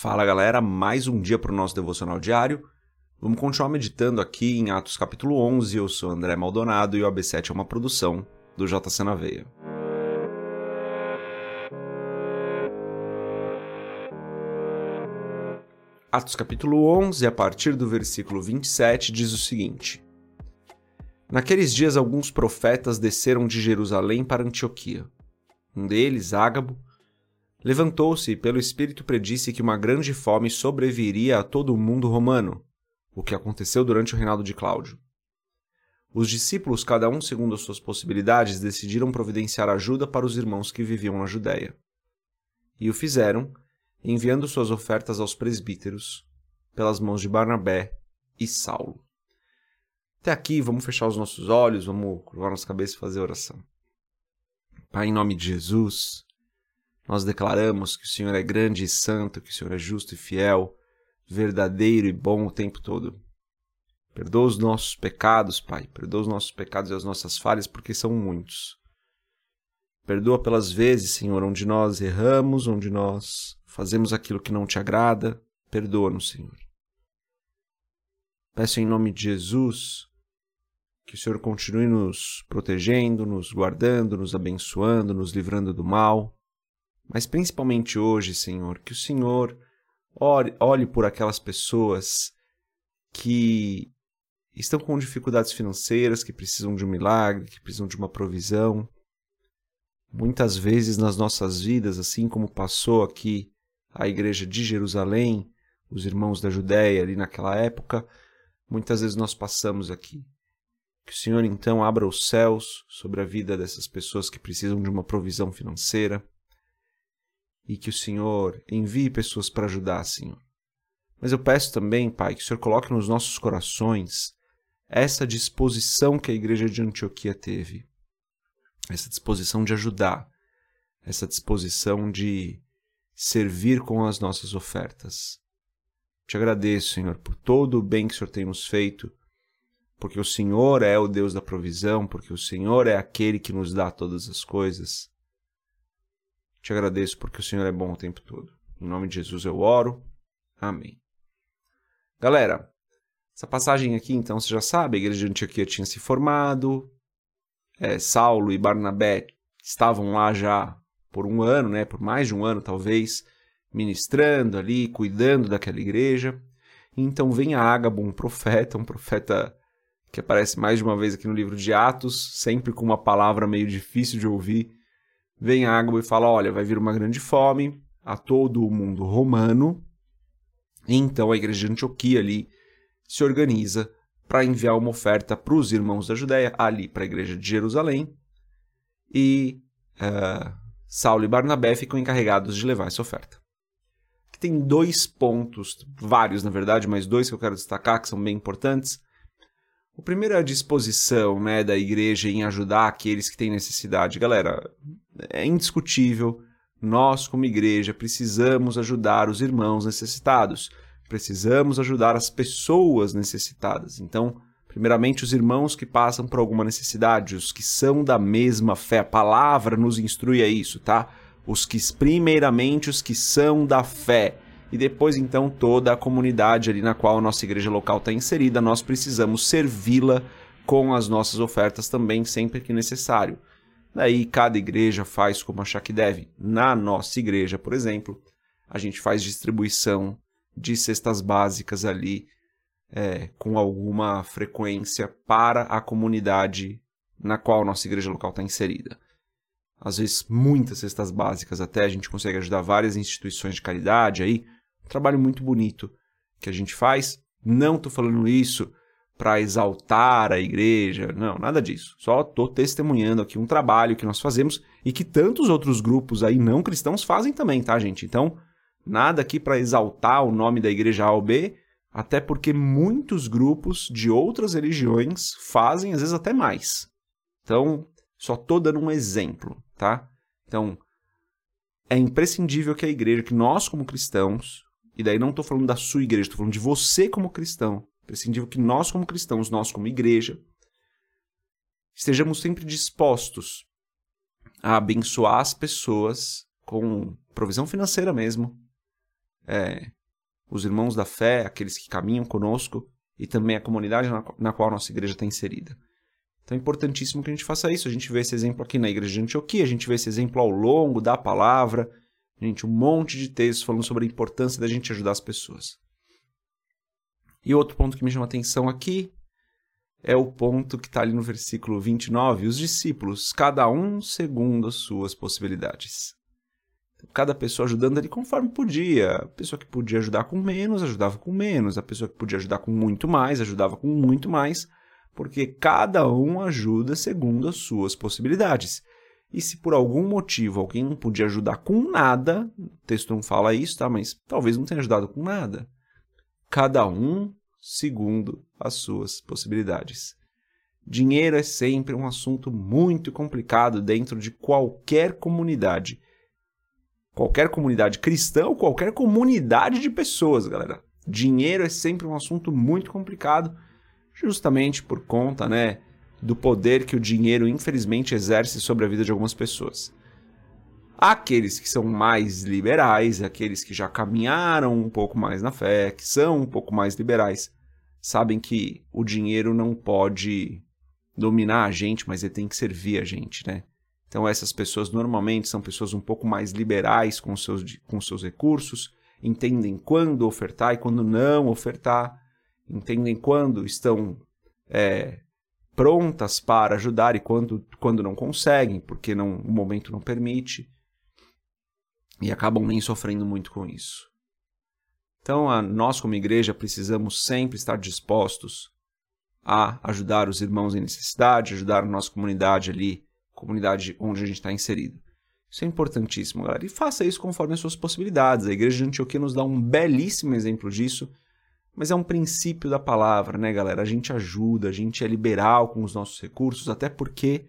Fala galera, mais um dia para o nosso devocional diário. Vamos continuar meditando aqui em Atos capítulo 11. Eu sou André Maldonado e o AB7 é uma produção do JC na Veia. Atos capítulo 11, a partir do versículo 27, diz o seguinte: Naqueles dias alguns profetas desceram de Jerusalém para Antioquia. Um deles, Ágabo, Levantou-se e pelo Espírito predisse que uma grande fome sobreviria a todo o mundo romano, o que aconteceu durante o reinado de Cláudio. Os discípulos, cada um segundo as suas possibilidades, decidiram providenciar ajuda para os irmãos que viviam na Judéia. E o fizeram, enviando suas ofertas aos presbíteros, pelas mãos de Barnabé e Saulo. Até aqui, vamos fechar os nossos olhos, vamos curvar nossa cabeça e fazer oração. Pai, em nome de Jesus, nós declaramos que o Senhor é grande e santo, que o Senhor é justo e fiel, verdadeiro e bom o tempo todo. Perdoa os nossos pecados, Pai. Perdoa os nossos pecados e as nossas falhas, porque são muitos. Perdoa pelas vezes, Senhor, onde nós erramos, onde nós fazemos aquilo que não te agrada. Perdoa-nos, Senhor. Peço em nome de Jesus que o Senhor continue nos protegendo, nos guardando, nos abençoando, nos livrando do mal. Mas principalmente hoje, Senhor, que o Senhor olhe, por aquelas pessoas que estão com dificuldades financeiras, que precisam de um milagre, que precisam de uma provisão. Muitas vezes nas nossas vidas, assim como passou aqui a igreja de Jerusalém, os irmãos da Judéia ali naquela época, muitas vezes nós passamos aqui. Que o Senhor então abra os céus sobre a vida dessas pessoas que precisam de uma provisão financeira e que o Senhor envie pessoas para ajudar, Senhor. Mas eu peço também, Pai, que o Senhor coloque nos nossos corações essa disposição que a igreja de Antioquia teve, essa disposição de ajudar, essa disposição de servir com as nossas ofertas. Te agradeço, Senhor, por todo o bem que o Senhor tem nos feito, porque o Senhor é o Deus da provisão, porque o Senhor é aquele que nos dá todas as coisas. Te agradeço porque o Senhor é bom o tempo todo. Em nome de Jesus eu oro. Amém. Galera, essa passagem aqui, então, você já sabe, a igreja de Antioquia tinha se formado, é, Saulo e Barnabé estavam lá já por um ano, né, por mais de um ano talvez, ministrando ali, cuidando daquela igreja. Então vem a Ágabo, um profeta, um profeta que aparece mais de uma vez aqui no livro de Atos, sempre com uma palavra meio difícil de ouvir, vem água e fala: olha, vai vir uma grande fome a todo o mundo romano. Então a igreja de Antioquia ali se organiza para enviar uma oferta para os irmãos da Judéia, ali para a igreja de Jerusalém. E uh, Saulo e Barnabé ficam encarregados de levar essa oferta. Aqui tem dois pontos, vários na verdade, mas dois que eu quero destacar que são bem importantes. O primeiro é a disposição né, da igreja em ajudar aqueles que têm necessidade. Galera, é indiscutível, nós, como igreja, precisamos ajudar os irmãos necessitados, precisamos ajudar as pessoas necessitadas. Então, primeiramente, os irmãos que passam por alguma necessidade, os que são da mesma fé, a palavra nos instrui a isso, tá? Os que, primeiramente, os que são da fé e depois então toda a comunidade ali na qual a nossa igreja local está inserida, nós precisamos servi-la com as nossas ofertas também sempre que necessário. Daí cada igreja faz como achar que deve. Na nossa igreja, por exemplo, a gente faz distribuição de cestas básicas ali é, com alguma frequência para a comunidade na qual a nossa igreja local está inserida. Às vezes, muitas cestas básicas até, a gente consegue ajudar várias instituições de caridade aí. Trabalho muito bonito que a gente faz. Não estou falando isso para exaltar a igreja, não, nada disso. Só estou testemunhando aqui um trabalho que nós fazemos e que tantos outros grupos aí não cristãos fazem também, tá, gente? Então, nada aqui para exaltar o nome da igreja A ou B, até porque muitos grupos de outras religiões fazem, às vezes até mais. Então, só estou dando um exemplo, tá? Então, é imprescindível que a igreja, que nós como cristãos, e daí não estou falando da sua igreja, estou falando de você como cristão, prescindível que nós, como cristãos, nós, como igreja, estejamos sempre dispostos a abençoar as pessoas com provisão financeira mesmo, é, os irmãos da fé, aqueles que caminham conosco e também a comunidade na, na qual nossa igreja está inserida. Então é importantíssimo que a gente faça isso. A gente vê esse exemplo aqui na igreja de Antioquia, a gente vê esse exemplo ao longo da palavra. Gente, um monte de textos falando sobre a importância da gente ajudar as pessoas. E outro ponto que me chama atenção aqui é o ponto que está ali no versículo 29, os discípulos, cada um segundo as suas possibilidades. Cada pessoa ajudando ali conforme podia. A pessoa que podia ajudar com menos, ajudava com menos. A pessoa que podia ajudar com muito mais, ajudava com muito mais. Porque cada um ajuda segundo as suas possibilidades. E se por algum motivo alguém não podia ajudar com nada, o texto não fala isso, tá? Mas talvez não tenha ajudado com nada. Cada um segundo as suas possibilidades. Dinheiro é sempre um assunto muito complicado dentro de qualquer comunidade. Qualquer comunidade cristã ou qualquer comunidade de pessoas, galera. Dinheiro é sempre um assunto muito complicado, justamente por conta, né, do poder que o dinheiro infelizmente exerce sobre a vida de algumas pessoas. Aqueles que são mais liberais, aqueles que já caminharam um pouco mais na fé, que são um pouco mais liberais, sabem que o dinheiro não pode dominar a gente, mas ele tem que servir a gente, né? Então essas pessoas normalmente são pessoas um pouco mais liberais com seus, com seus recursos, entendem quando ofertar e quando não ofertar, entendem quando estão é, prontas para ajudar e quando, quando não conseguem, porque não, o momento não permite e acabam nem sofrendo muito com isso. Então, a, nós, como igreja, precisamos sempre estar dispostos a ajudar os irmãos em necessidade, ajudar a nossa comunidade ali, comunidade onde a gente está inserido. Isso é importantíssimo, galera. E faça isso conforme as suas possibilidades. A igreja de Antioquia nos dá um belíssimo exemplo disso, mas é um princípio da palavra, né, galera? A gente ajuda, a gente é liberal com os nossos recursos, até porque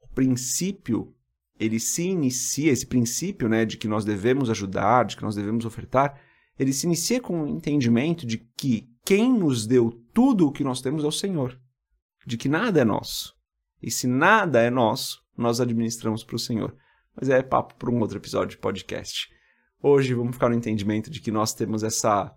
o princípio ele se inicia, esse princípio né, de que nós devemos ajudar, de que nós devemos ofertar, ele se inicia com o entendimento de que quem nos deu tudo o que nós temos é o Senhor, de que nada é nosso. E se nada é nosso, nós administramos para o Senhor. Mas é papo para um outro episódio de podcast. Hoje vamos ficar no entendimento de que nós temos essa,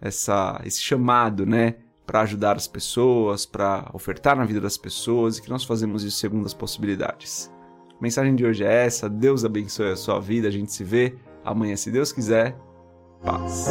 essa esse chamado, né, para ajudar as pessoas, para ofertar na vida das pessoas e que nós fazemos isso segundo as possibilidades. A mensagem de hoje é essa. Deus abençoe a sua vida. A gente se vê amanhã, se Deus quiser. Paz.